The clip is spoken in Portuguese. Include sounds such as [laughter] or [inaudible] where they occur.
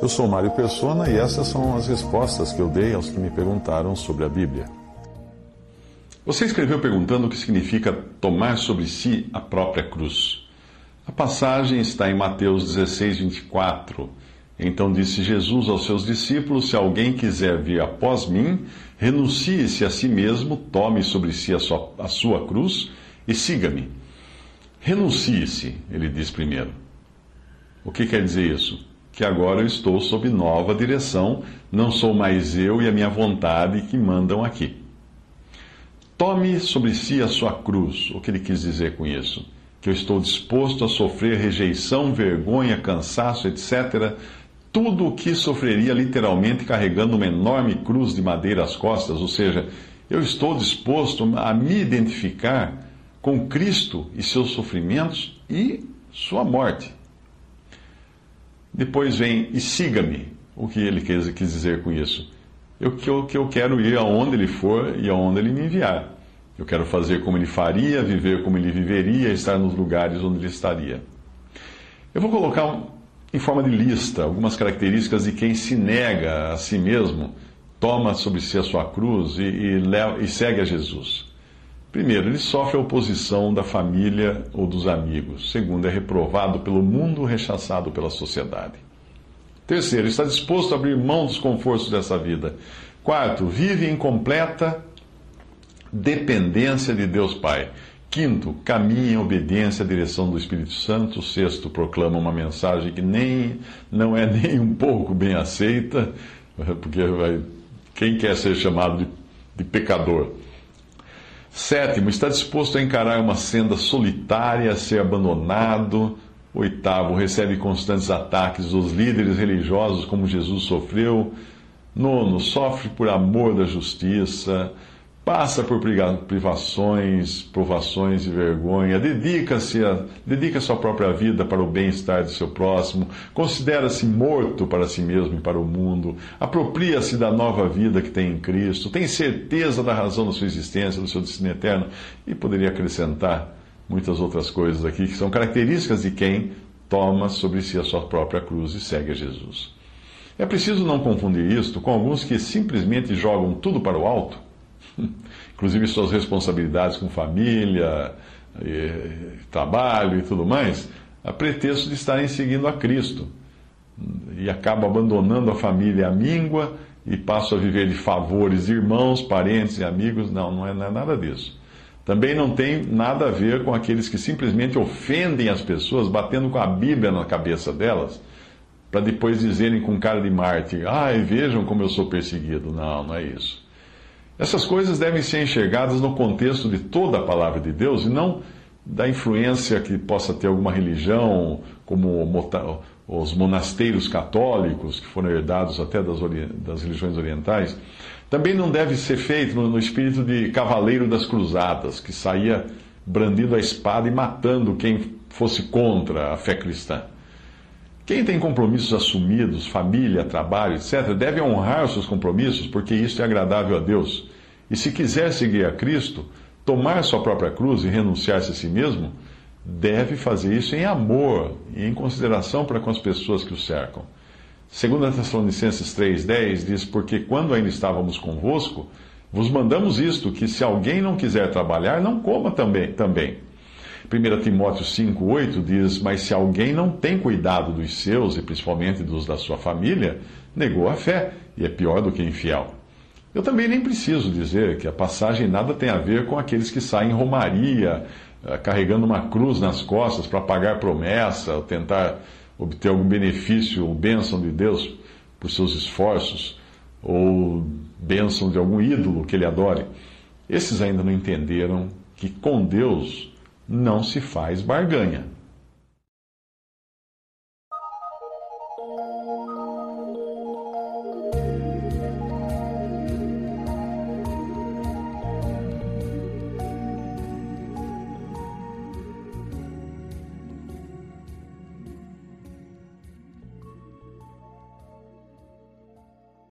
Eu sou Mário Persona e essas são as respostas que eu dei aos que me perguntaram sobre a Bíblia. Você escreveu perguntando o que significa tomar sobre si a própria cruz. A passagem está em Mateus 16, 24. Então disse Jesus aos seus discípulos: Se alguém quiser vir após mim, renuncie-se a si mesmo, tome sobre si a sua, a sua cruz e siga-me. Renuncie-se, ele diz primeiro. O que quer dizer isso? que agora eu estou sob nova direção, não sou mais eu e a minha vontade que mandam aqui. Tome sobre si a sua cruz. O que ele quis dizer com isso? Que eu estou disposto a sofrer rejeição, vergonha, cansaço, etc. Tudo o que sofreria literalmente carregando uma enorme cruz de madeira às costas, ou seja, eu estou disposto a me identificar com Cristo e seus sofrimentos e sua morte. Depois vem e siga-me. O que ele quis, quis dizer com isso? Eu, que, eu, que eu quero ir aonde ele for e aonde ele me enviar. Eu quero fazer como ele faria, viver como ele viveria, estar nos lugares onde ele estaria. Eu vou colocar em forma de lista algumas características de quem se nega a si mesmo, toma sobre si a sua cruz e, e, e segue a Jesus. Primeiro, ele sofre a oposição da família ou dos amigos. Segundo, é reprovado pelo mundo, rechaçado pela sociedade. Terceiro, está disposto a abrir mão dos confortos dessa vida. Quarto, vive em completa dependência de Deus Pai. Quinto, caminha em obediência à direção do Espírito Santo. Sexto, proclama uma mensagem que nem não é [laughs] nem um pouco bem aceita, porque vai, quem quer ser chamado de, de pecador? Sétimo, está disposto a encarar uma senda solitária, a ser abandonado. Oitavo, recebe constantes ataques dos líderes religiosos, como Jesus sofreu. Nono, sofre por amor da justiça passa por privações, provações e vergonha, dedica-se a, dedica sua própria vida para o bem-estar do seu próximo, considera-se morto para si mesmo e para o mundo, apropria-se da nova vida que tem em Cristo, tem certeza da razão da sua existência, do seu destino eterno, e poderia acrescentar muitas outras coisas aqui que são características de quem toma sobre si a sua própria cruz e segue a Jesus. É preciso não confundir isto com alguns que simplesmente jogam tudo para o alto [laughs] inclusive suas responsabilidades com família, e, trabalho e tudo mais, a pretexto de estarem seguindo a Cristo. E acabam abandonando a família a míngua e passam a viver de favores irmãos, parentes e amigos. Não, não é, não é nada disso. Também não tem nada a ver com aqueles que simplesmente ofendem as pessoas, batendo com a Bíblia na cabeça delas, para depois dizerem com cara de mártir: ai, vejam como eu sou perseguido. Não, não é isso. Essas coisas devem ser enxergadas no contexto de toda a palavra de Deus e não da influência que possa ter alguma religião, como os monasteiros católicos, que foram herdados até das, das religiões orientais. Também não deve ser feito no, no espírito de cavaleiro das cruzadas, que saía brandindo a espada e matando quem fosse contra a fé cristã. Quem tem compromissos assumidos, família, trabalho, etc., deve honrar os seus compromissos, porque isso é agradável a Deus. E se quiser seguir a Cristo, tomar sua própria cruz e renunciar-se a si mesmo, deve fazer isso em amor e em consideração para com as pessoas que o cercam. Segundo Tessalonicenses 3,10 diz, porque quando ainda estávamos convosco, vos mandamos isto, que se alguém não quiser trabalhar, não coma também. também. 1 Timóteo 5,8 diz: Mas se alguém não tem cuidado dos seus, e principalmente dos da sua família, negou a fé, e é pior do que infiel. Eu também nem preciso dizer que a passagem nada tem a ver com aqueles que saem romaria, eh, carregando uma cruz nas costas para pagar promessa, ou tentar obter algum benefício ou bênção de Deus por seus esforços, ou bênção de algum ídolo que ele adore. Esses ainda não entenderam que com Deus não se faz barganha.